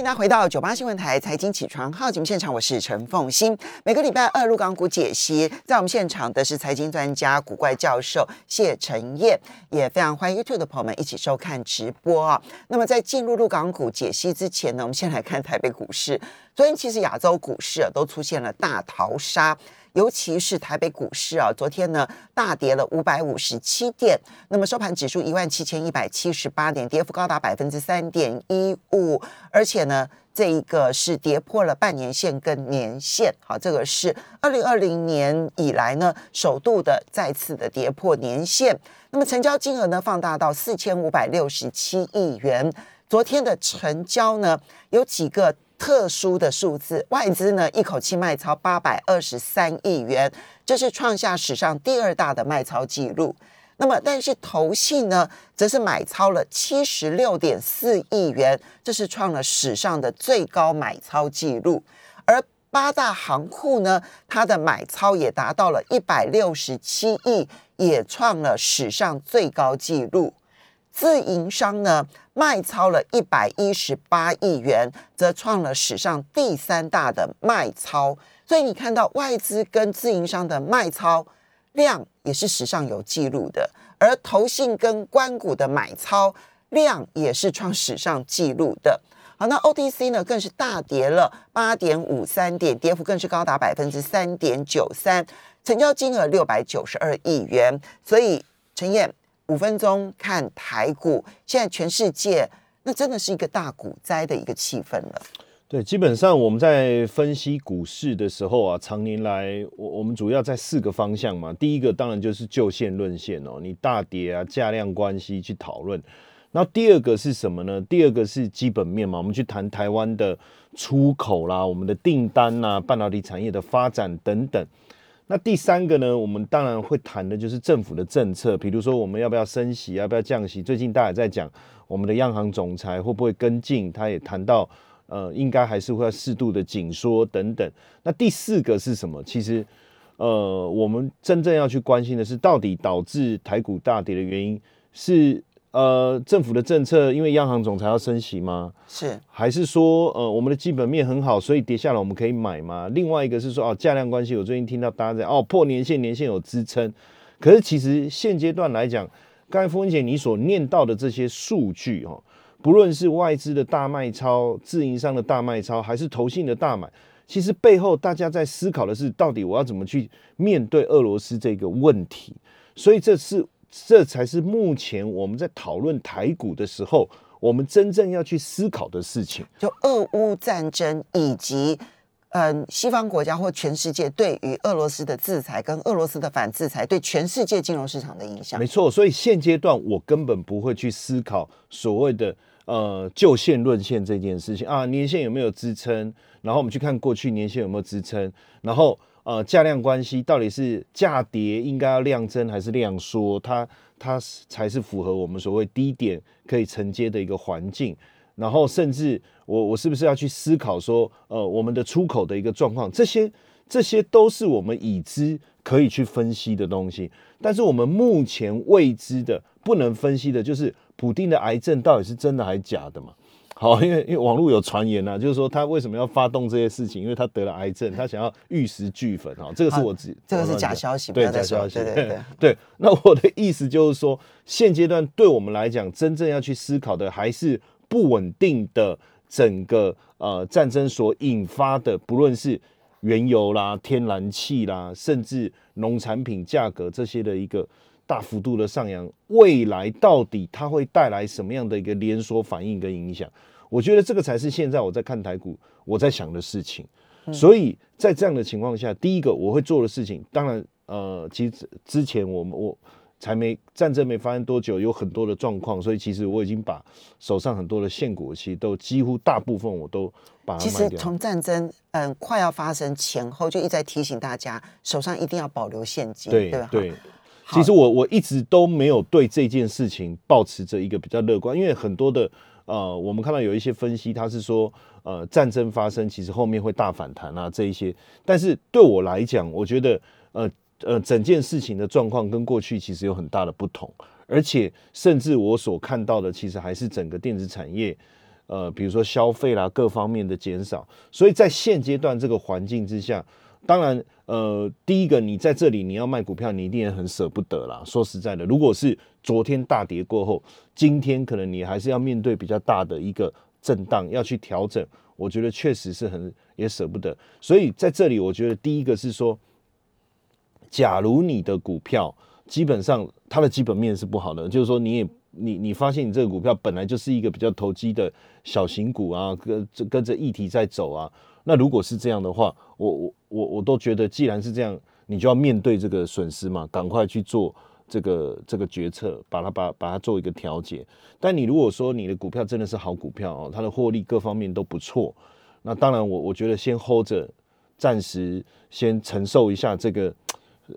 迎大家回到九八新闻台财经起床号节目现场，我是陈凤欣。每个礼拜二入港股解析，在我们现场的是财经专家古怪教授谢晨彦，也非常欢迎 YouTube 的朋友们一起收看直播啊。那么在进入入港股解析之前呢，我们先来看台北股市。昨天其实亚洲股市啊都出现了大逃杀。尤其是台北股市啊，昨天呢大跌了五百五十七点，那么收盘指数一万七千一百七十八点，跌幅高达百分之三点一五，而且呢，这一个是跌破了半年线跟年线，好，这个是二零二零年以来呢首度的再次的跌破年线，那么成交金额呢放大到四千五百六十七亿元，昨天的成交呢有几个。特殊的数字，外资呢一口气卖超八百二十三亿元，这是创下史上第二大的卖超记录。那么，但是投信呢，则是买超了七十六点四亿元，这是创了史上的最高买超记录。而八大行库呢，它的买超也达到了一百六十七亿，也创了史上最高纪录。自营商呢卖超了一百一十八亿元，则创了史上第三大的卖超。所以你看到外资跟自营商的卖超量也是史上有记录的，而投信跟关股的买超量也是创史上记录的。好，那 OTC 呢更是大跌了八点五三点，跌幅更是高达百分之三点九三，成交金额六百九十二亿元。所以陈燕。五分钟看台股，现在全世界那真的是一个大股灾的一个气氛了。对，基本上我们在分析股市的时候啊，常年来我我们主要在四个方向嘛。第一个当然就是就线论线哦，你大跌啊价量关系去讨论。那第二个是什么呢？第二个是基本面嘛，我们去谈台湾的出口啦，我们的订单呐，半导体产业的发展等等。那第三个呢，我们当然会谈的就是政府的政策，比如说我们要不要升息，要不要降息。最近大家在讲我们的央行总裁会不会跟进，他也谈到，呃，应该还是会要适度的紧缩等等。那第四个是什么？其实，呃，我们真正要去关心的是，到底导致台股大跌的原因是。呃，政府的政策，因为央行总裁要升息吗？是，还是说，呃，我们的基本面很好，所以跌下来我们可以买吗？另外一个是说，哦，价量关系，我最近听到大家在，哦，破年线，年线有支撑。可是其实现阶段来讲，刚才傅文姐你所念到的这些数据，哈，不论是外资的大卖超、自营商的大卖超，还是投信的大买，其实背后大家在思考的是，到底我要怎么去面对俄罗斯这个问题？所以这是。这才是目前我们在讨论台股的时候，我们真正要去思考的事情。就俄乌战争以及嗯西方国家或全世界对于俄罗斯的制裁跟俄罗斯的反制裁对全世界金融市场的影响。没错，所以现阶段我根本不会去思考所谓的呃就线论线这件事情啊，年线有没有支撑？然后我们去看过去年线有没有支撑，然后。呃，价量关系到底是价跌应该要量增还是量缩？它它才是符合我们所谓低点可以承接的一个环境。然后甚至我我是不是要去思考说，呃，我们的出口的一个状况，这些这些都是我们已知可以去分析的东西。但是我们目前未知的、不能分析的，就是普丁的癌症到底是真的还是假的嘛？好，因为因为网络有传言呐，就是说他为什么要发动这些事情？因为他得了癌症，他想要玉石俱焚。哈，这个是我自己，这个是假消息，对假消息，对对对。对，那我的意思就是说，现阶段对我们来讲，真正要去思考的，还是不稳定的整个呃战争所引发的，不论是原油啦、天然气啦，甚至农产品价格这些的一个。大幅度的上扬，未来到底它会带来什么样的一个连锁反应跟影响？我觉得这个才是现在我在看台股我在想的事情。所以在这样的情况下，第一个我会做的事情，当然，呃，其实之前我们我才没战争没发生多久，有很多的状况，所以其实我已经把手上很多的现股其实都几乎大部分我都把它其实从战争嗯快要发生前后，就一直在提醒大家，手上一定要保留现金，对吧？对。其实我我一直都没有对这件事情保持着一个比较乐观，因为很多的呃，我们看到有一些分析，他是说呃战争发生，其实后面会大反弹啊这一些。但是对我来讲，我觉得呃呃整件事情的状况跟过去其实有很大的不同，而且甚至我所看到的，其实还是整个电子产业呃，比如说消费啦各方面的减少，所以在现阶段这个环境之下，当然呃，第一个你在这里你要卖股票，你一定也很舍不得啦。说实在的，如果是昨天大跌过后，今天可能你还是要面对比较大的一个震荡，要去调整，我觉得确实是很也舍不得。所以在这里，我觉得第一个是说，假如你的股票基本上它的基本面是不好的，就是说你也你你发现你这个股票本来就是一个比较投机的小型股啊，跟跟着议题在走啊。那如果是这样的话，我我我我都觉得，既然是这样，你就要面对这个损失嘛，赶快去做这个这个决策，把它把把它做一个调节。但你如果说你的股票真的是好股票哦，它的获利各方面都不错，那当然我我觉得先 hold 着，暂时先承受一下这个。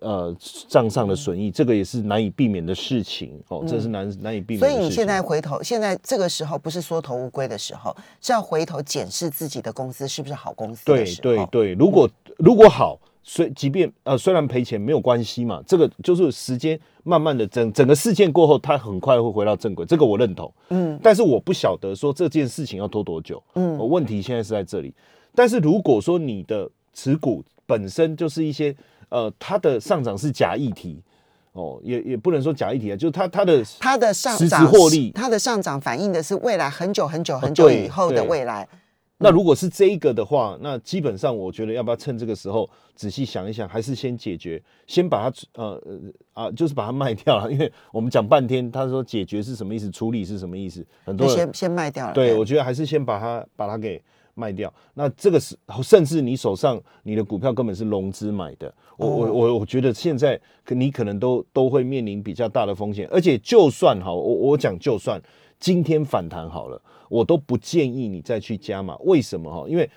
呃，账上的损益，这个也是难以避免的事情哦，这是难难以避免。所以你现在回头，现在这个时候不是缩头乌龟的时候，是要回头检视自己的公司是不是好公司。对对对，如果如果好，虽即便呃虽然赔钱没有关系嘛，这个就是时间慢慢的整整个事件过后，它很快会回到正轨，这个我认同。嗯，但是我不晓得说这件事情要拖多久。嗯，问题现在是在这里。但是如果说你的持股本身就是一些。呃，它的上涨是假议题，哦，也也不能说假议题啊，就是它它的它的上涨获利，它的上涨反映的是未来很久很久很久以后的未来。那如果是这一个的话，那基本上我觉得要不要趁这个时候仔细想一想，还是先解决，先把它呃呃啊，就是把它卖掉了，因为我们讲半天，他说解决是什么意思，处理是什么意思，很多先先卖掉了。对，我觉得还是先把它把它给。卖掉，那这个是甚至你手上你的股票根本是融资买的，我我我我觉得现在你可能都都会面临比较大的风险，而且就算好，我我讲就算今天反弹好了，我都不建议你再去加码。为什么哈？因为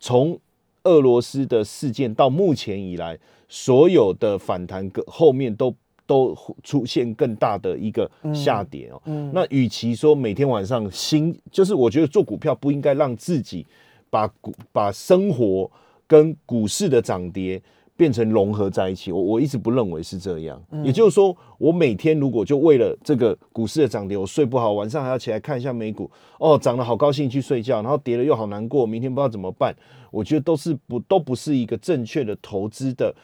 从俄罗斯的事件到目前以来，所有的反弹个后面都。都出现更大的一个下跌哦。那与其说每天晚上新，就是我觉得做股票不应该让自己把股把生活跟股市的涨跌变成融合在一起。我我一直不认为是这样。也就是说，我每天如果就为了这个股市的涨跌，我睡不好，晚上还要起来看一下美股，哦，涨得好高兴去睡觉，然后跌了又好难过，明天不知道怎么办。我觉得都是不都不是一个正确的投资的。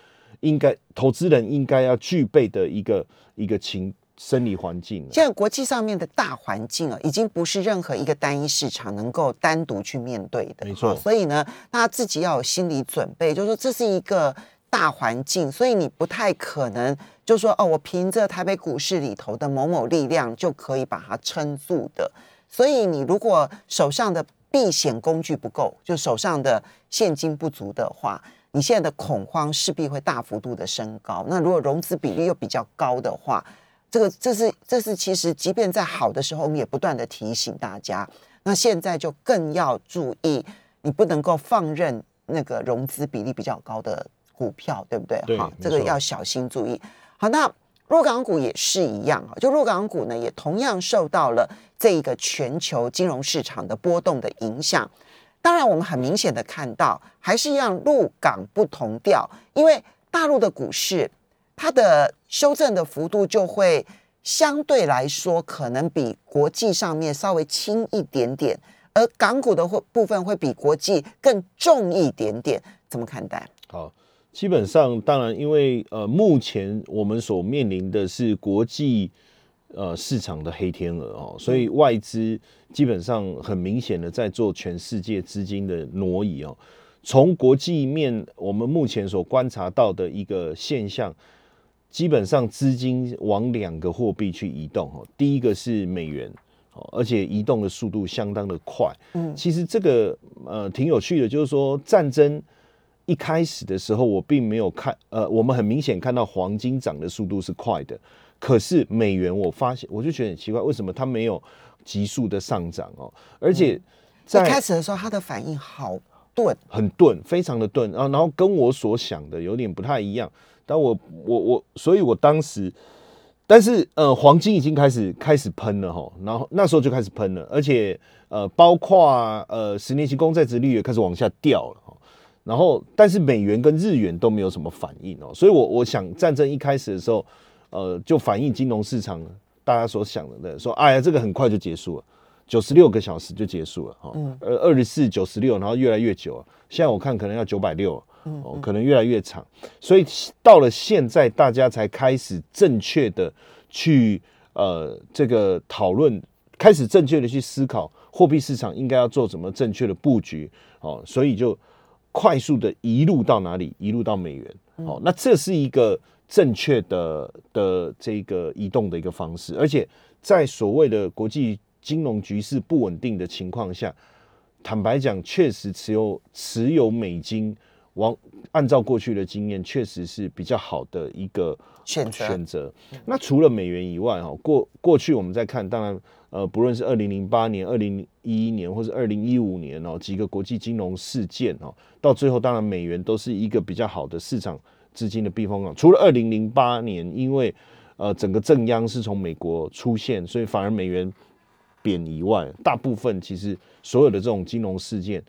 应该投资人应该要具备的一个一个情生理环境。现在国际上面的大环境啊，已经不是任何一个单一市场能够单独去面对的。没错。所以呢，大家自己要有心理准备，就是说这是一个大环境，所以你不太可能就说哦，我凭着台北股市里头的某某力量就可以把它撑住的。所以你如果手上的避险工具不够，就手上的现金不足的话。你现在的恐慌势必会大幅度的升高。那如果融资比例又比较高的话，这个这是这是其实，即便在好的时候，我们也不断的提醒大家。那现在就更要注意，你不能够放任那个融资比例比较高的股票，对不对？好，这个要小心注意。好，那弱港股也是一样啊，就弱港股呢，也同样受到了这一个全球金融市场的波动的影响。当然，我们很明显的看到，还是一样陆港不同调。因为大陆的股市，它的修正的幅度就会相对来说，可能比国际上面稍微轻一点点，而港股的会部分会比国际更重一点点。怎么看待？好，基本上，当然，因为呃，目前我们所面临的是国际。呃，市场的黑天鹅哦，所以外资基本上很明显的在做全世界资金的挪移哦。从国际面，我们目前所观察到的一个现象，基本上资金往两个货币去移动哦。第一个是美元哦，而且移动的速度相当的快。嗯，其实这个呃挺有趣的，就是说战争一开始的时候，我并没有看呃，我们很明显看到黄金涨的速度是快的。可是美元，我发现我就觉得很奇怪，为什么它没有急速的上涨哦？而且在开始的时候，它的反应好钝，很钝，非常的钝然后。然后跟我所想的有点不太一样。但我我我，所以我当时，但是呃，黄金已经开始开始喷了哈。然后那时候就开始喷了，而且呃，包括呃十年期公债值率也开始往下掉了哈。然后但是美元跟日元都没有什么反应哦。所以我我想战争一开始的时候。呃，就反映金融市场大家所想的，说，哎呀，这个很快就结束了，九十六个小时就结束了哈，呃二十四九十六，然后越来越久，现在我看可能要九百六，哦，可能越来越长，所以到了现在，大家才开始正确的去呃这个讨论，开始正确的去思考货币市场应该要做什么正确的布局，哦，所以就快速的移入到哪里，移入到美元，哦，那这是一个正确的的这个移动的一个方式，而且在所谓的国际。金融局势不稳定的情况下，坦白讲，确实持有持有美金，往按照过去的经验，确实是比较好的一个选择。选择。那除了美元以外，哈，过过去我们在看，当然，呃，不论是二零零八年、二零一一年，或是二零一五年哦，几个国际金融事件哦，到最后，当然美元都是一个比较好的市场资金的避风港。除了二零零八年，因为呃整个正央是从美国出现，所以反而美元。贬以外，大部分其实所有的这种金融事件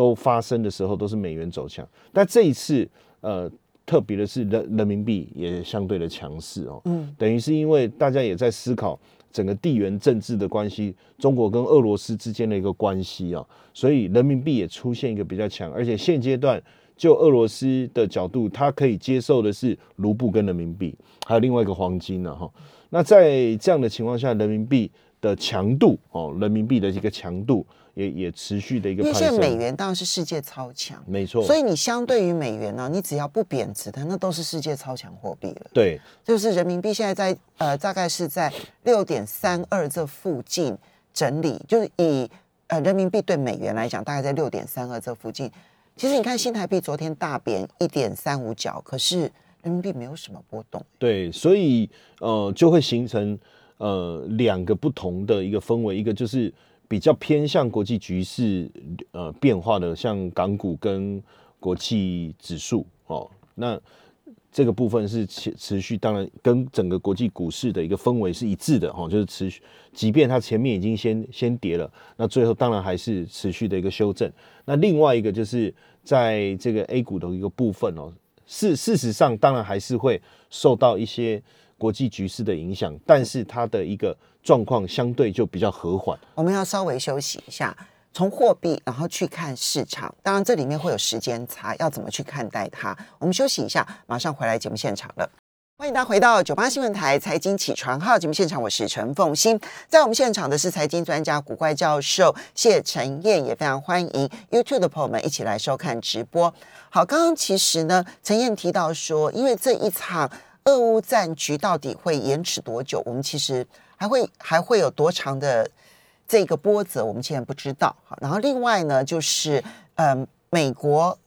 都发生的时候，都是美元走强。但这一次，呃，特别的是人人民币也相对的强势哦。嗯，等于是因为大家也在思考整个地缘政治的关系，中国跟俄罗斯之间的一个关系啊，所以人民币也出现一个比较强。而且现阶段就俄罗斯的角度，他可以接受的是卢布跟人民币，还有另外一个黄金呢哈。那在这样的情况下，人民币。的强度哦，人民币的一个强度也也持续的一个。因为现在美元当然是世界超强，没错。所以你相对于美元呢，你只要不贬值的，那都是世界超强货币了。对，就是人民币现在在呃，大概是在六点三二这附近整理，就是以呃人民币对美元来讲，大概在六点三二这附近。其实你看新台币昨天大贬一点三五角，可是人民币没有什么波动。对，所以呃就会形成。呃，两个不同的一个氛围，一个就是比较偏向国际局势呃变化的，像港股跟国际指数哦，那这个部分是持持续，当然跟整个国际股市的一个氛围是一致的哈，就是持续，即便它前面已经先先跌了，那最后当然还是持续的一个修正。那另外一个就是在这个 A 股的一个部分哦，事事实上当然还是会受到一些。国际局势的影响，但是它的一个状况相对就比较和缓。我们要稍微休息一下，从货币然后去看市场，当然这里面会有时间差，要怎么去看待它？我们休息一下，马上回来节目现场了。欢迎大家回到九八新闻台财经起床号节目现场，我是陈凤欣，在我们现场的是财经专家古怪教授谢晨燕，也非常欢迎 YouTube 的朋友们一起来收看直播。好，刚刚其实呢，陈燕提到说，因为这一场。俄乌战局到底会延迟多久？我们其实还会还会有多长的这个波折？我们现在不知道。好，然后另外呢，就是嗯，美国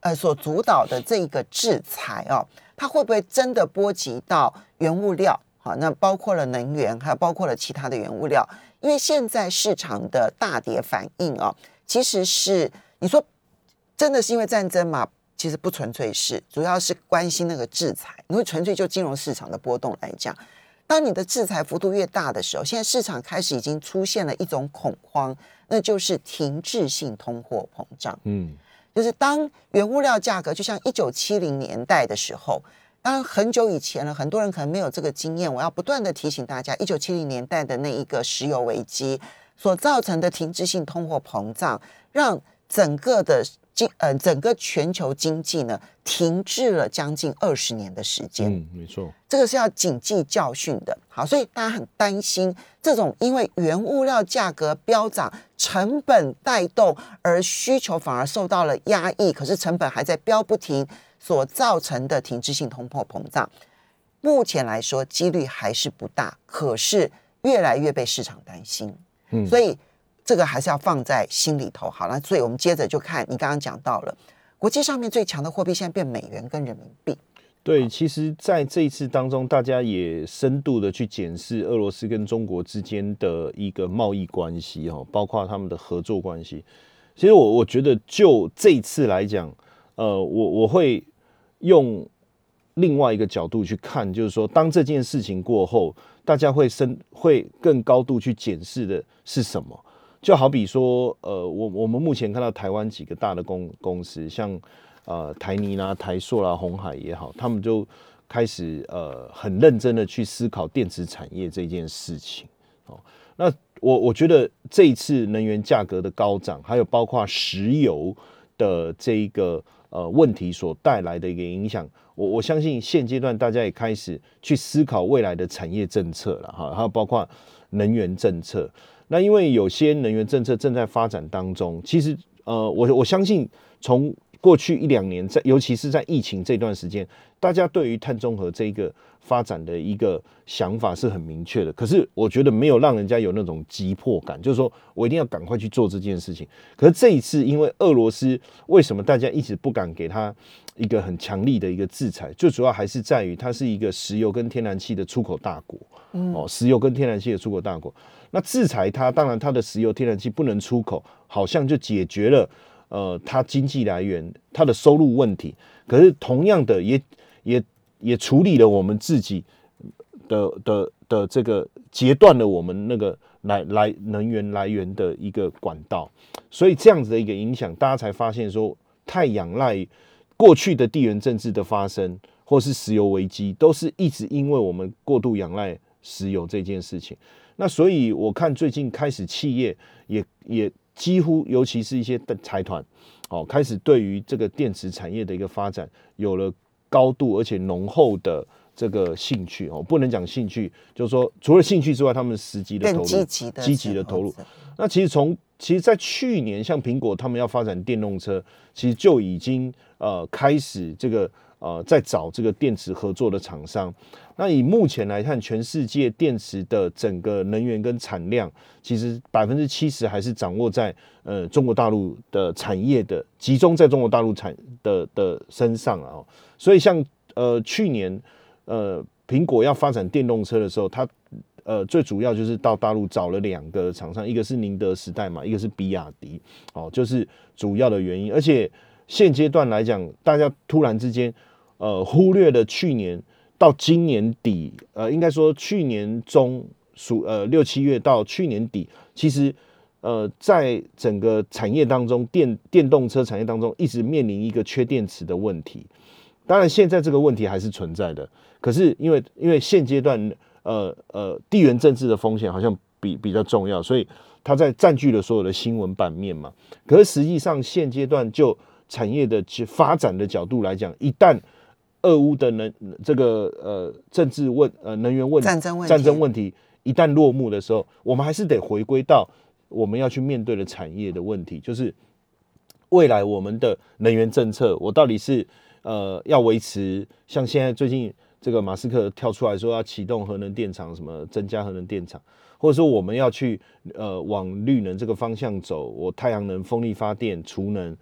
呃所主导的这个制裁哦，它会不会真的波及到原物料？好，那包括了能源，还有包括了其他的原物料。因为现在市场的大跌反应哦，其实是你说真的是因为战争嘛？其实不纯粹是，主要是关心那个制裁。因为纯粹就金融市场的波动来讲，当你的制裁幅度越大的时候，现在市场开始已经出现了一种恐慌，那就是停滞性通货膨胀。嗯，就是当原物料价格就像一九七零年代的时候，当然很久以前了，很多人可能没有这个经验。我要不断的提醒大家，一九七零年代的那一个石油危机所造成的停滞性通货膨胀，让整个的。经呃，整个全球经济呢停滞了将近二十年的时间。嗯，没错，这个是要谨记教训的。好，所以大家很担心这种因为原物料价格飙涨、成本带动而需求反而受到了压抑，可是成本还在飙不停所造成的停滞性通货膨胀。目前来说，几率还是不大，可是越来越被市场担心。嗯，所以。这个还是要放在心里头，好了，所以我们接着就看你刚刚讲到了，国际上面最强的货币现在变美元跟人民币。对，其实在这一次当中，大家也深度的去检视俄罗斯跟中国之间的一个贸易关系哈，包括他们的合作关系。其实我我觉得就这一次来讲，呃，我我会用另外一个角度去看，就是说，当这件事情过后，大家会深会更高度去检视的是什么？就好比说，呃，我我们目前看到台湾几个大的公公司，像呃台泥啦、台塑啦、红海也好，他们就开始呃很认真的去思考电池产业这件事情。哦，那我我觉得这一次能源价格的高涨，还有包括石油的这一个呃问题所带来的一个影响，我我相信现阶段大家也开始去思考未来的产业政策了哈，还有包括能源政策。那因为有些能源政策正在发展当中，其实呃，我我相信从过去一两年，在尤其是在疫情这段时间，大家对于碳中和这一个发展的一个想法是很明确的。可是我觉得没有让人家有那种急迫感，就是说我一定要赶快去做这件事情。可是这一次，因为俄罗斯为什么大家一直不敢给他一个很强力的一个制裁？最主要还是在于它是一个石油跟天然气的出口大国，哦，石油跟天然气的出口大国。那制裁它，当然它的石油、天然气不能出口，好像就解决了呃它经济来源、它的收入问题。可是同样的，也也也处理了我们自己的的的这个截断了我们那个来来能源来源的一个管道。所以这样子的一个影响，大家才发现说，太仰赖过去的地缘政治的发生，或是石油危机，都是一直因为我们过度仰赖石油这件事情。那所以我看最近开始企业也也几乎，尤其是一些的财团，哦，开始对于这个电池产业的一个发展有了高度而且浓厚的这个兴趣哦，不能讲兴趣，就是说除了兴趣之外，他们实际的投入，积极的积极的投入。那其实从其实，在去年像苹果他们要发展电动车，其实就已经呃开始这个呃在找这个电池合作的厂商。那以目前来看，全世界电池的整个能源跟产量，其实百分之七十还是掌握在呃中国大陆的产业的集中在中国大陆产的的身上啊。所以像呃去年呃苹果要发展电动车的时候，它呃最主要就是到大陆找了两个厂商，一个是宁德时代嘛，一个是比亚迪，哦，就是主要的原因。而且现阶段来讲，大家突然之间呃忽略了去年。到今年底，呃，应该说去年中暑呃六七月到去年底，其实呃在整个产业当中，电电动车产业当中一直面临一个缺电池的问题。当然，现在这个问题还是存在的。可是因为因为现阶段呃呃地缘政治的风险好像比比较重要，所以它在占据了所有的新闻版面嘛。可是实际上现阶段就产业的去发展的角度来讲，一旦俄乌的能这个呃政治问呃能源问战争问战争问题一旦落幕的时候，我们还是得回归到我们要去面对的产业的问题，就是未来我们的能源政策，我到底是呃要维持像现在最近这个马斯克跳出来说要启动核能电厂，什么增加核能电厂，或者说我们要去呃往绿能这个方向走，我太阳能、风力发电、储能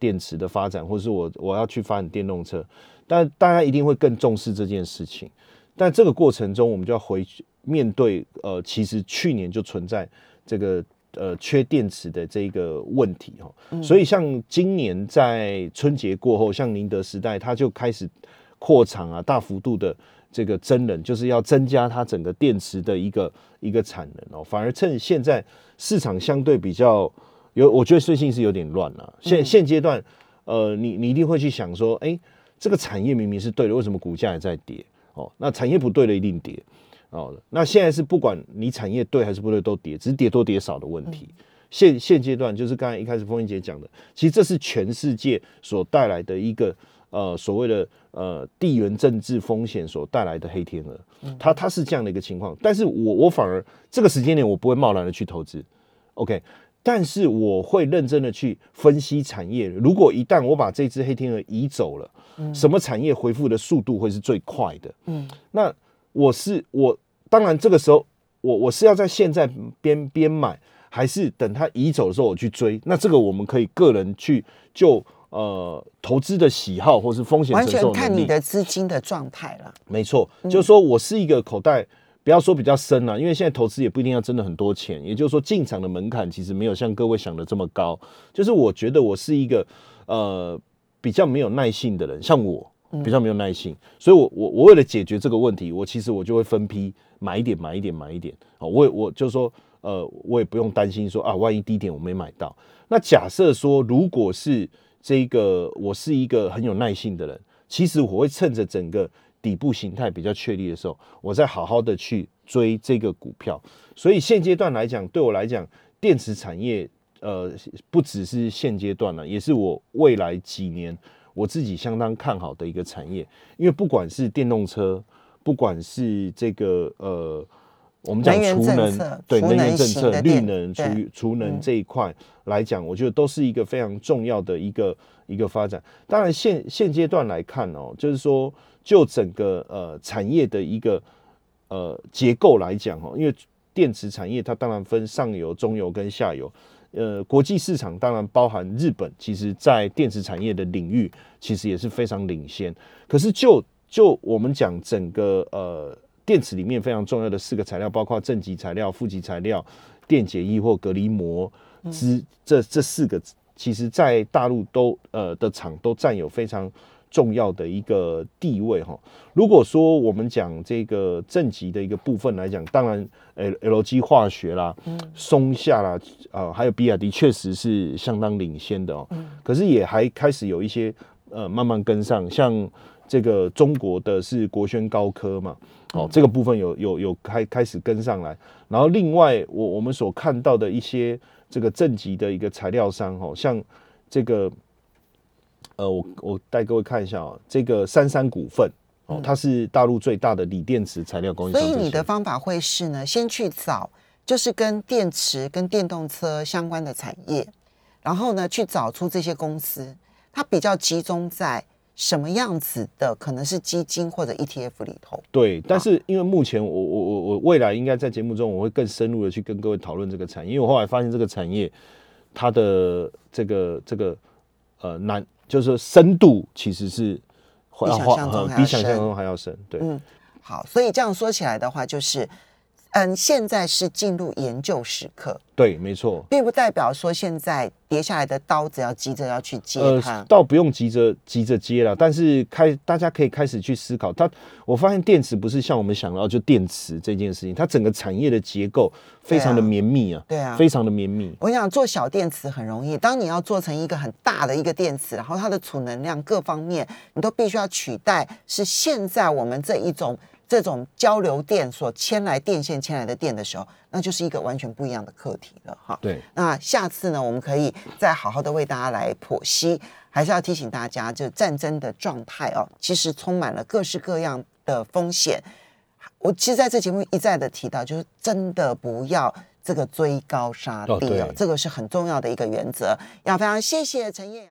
电池的发展，或者是我我要去发展电动车。但大家一定会更重视这件事情，但这个过程中，我们就要回去面对，呃，其实去年就存在这个呃缺电池的这个问题哈，所以像今年在春节过后，像宁德时代，它就开始扩厂啊，大幅度的这个增能，就是要增加它整个电池的一个一个产能哦，反而趁现在市场相对比较有，我觉得最近是有点乱了，现现阶段，呃，你你一定会去想说，哎。这个产业明明是对的，为什么股价也在跌？哦，那产业不对的一定跌。哦，那现在是不管你产业对还是不对都跌，只是跌多跌少的问题。现现阶段就是刚才一开始风云姐讲的，其实这是全世界所带来的一个呃所谓的呃地缘政治风险所带来的黑天鹅。它它是这样的一个情况，但是我我反而这个时间点我不会贸然的去投资。OK。但是我会认真的去分析产业。如果一旦我把这只黑天鹅移走了，什么产业恢复的速度会是最快的？嗯，那我是我，当然这个时候我我是要在现在边边买，还是等它移走的时候我去追？那这个我们可以个人去就呃投资的喜好或是风险完全看你的资金的状态了。没错，就是说我是一个口袋。不要说比较深了，因为现在投资也不一定要真的很多钱。也就是说，进场的门槛其实没有像各位想的这么高。就是我觉得我是一个呃比较没有耐性的人，像我比较没有耐性，所以我我我为了解决这个问题，我其实我就会分批买一点，买一点，买一点。哦，我我就说呃，我也不用担心说啊，万一低点我没买到。那假设说，如果是这个我是一个很有耐性的人，其实我会趁着整个。底部形态比较确立的时候，我再好好的去追这个股票。所以现阶段来讲，对我来讲，电池产业呃不只是现阶段了，也是我未来几年我自己相当看好的一个产业。因为不管是电动车，不管是这个呃。我们讲储能，对能源政策、绿能、储储能这一块来讲，我觉得都是一个非常重要的一个一个发展。当然，现现阶段来看哦，就是说就整个呃产业的一个呃结构来讲哦，因为电池产业它当然分上游、中游跟下游。呃，国际市场当然包含日本，其实在电池产业的领域其实也是非常领先。可是就就我们讲整个呃。电池里面非常重要的四个材料，包括正极材料、负极材料、电解液或隔离膜之这这四个，其实在大陆都呃的厂都占有非常重要的一个地位哈。如果说我们讲这个正极的一个部分来讲，当然 L L G 化学啦、松下啦啊，还有比亚迪确实是相当领先的哦。可是也还开始有一些呃慢慢跟上，像这个中国的是国轩高科嘛。哦，这个部分有有有开开始跟上来，然后另外我我们所看到的一些这个正极的一个材料商，哦，像这个，呃，我我带各位看一下啊，这个三三股份，哦，它是大陆最大的锂电池材料供应商。所以你的方法会是呢，先去找就是跟电池跟电动车相关的产业，然后呢去找出这些公司，它比较集中在。什么样子的可能是基金或者 ETF 里头？对，但是因为目前我我我我未来应该在节目中我会更深入的去跟各位讨论这个产业，因为我后来发现这个产业它的这个这个呃难，就是深度其实是比想象中比想象中还要深。对，嗯，好，所以这样说起来的话，就是。嗯，现在是进入研究时刻，对，没错，并不代表说现在跌下来的刀子要急着要去接它，倒不用急着急着接了。但是开，大家可以开始去思考。它，我发现电池不是像我们想到就电池这件事情，它整个产业的结构非常的绵密啊，对啊，非常的绵密。我想做小电池很容易，当你要做成一个很大的一个电池，然后它的储能量各方面，你都必须要取代是现在我们这一种。这种交流电所牵来电线牵来的电的时候，那就是一个完全不一样的课题了哈。对，那下次呢，我们可以再好好的为大家来剖析。还是要提醒大家，就战争的状态哦，其实充满了各式各样的风险。我其实在这节目一再的提到，就是真的不要这个追高杀低哦，这个是很重要的一个原则。要非常谢谢陈燕。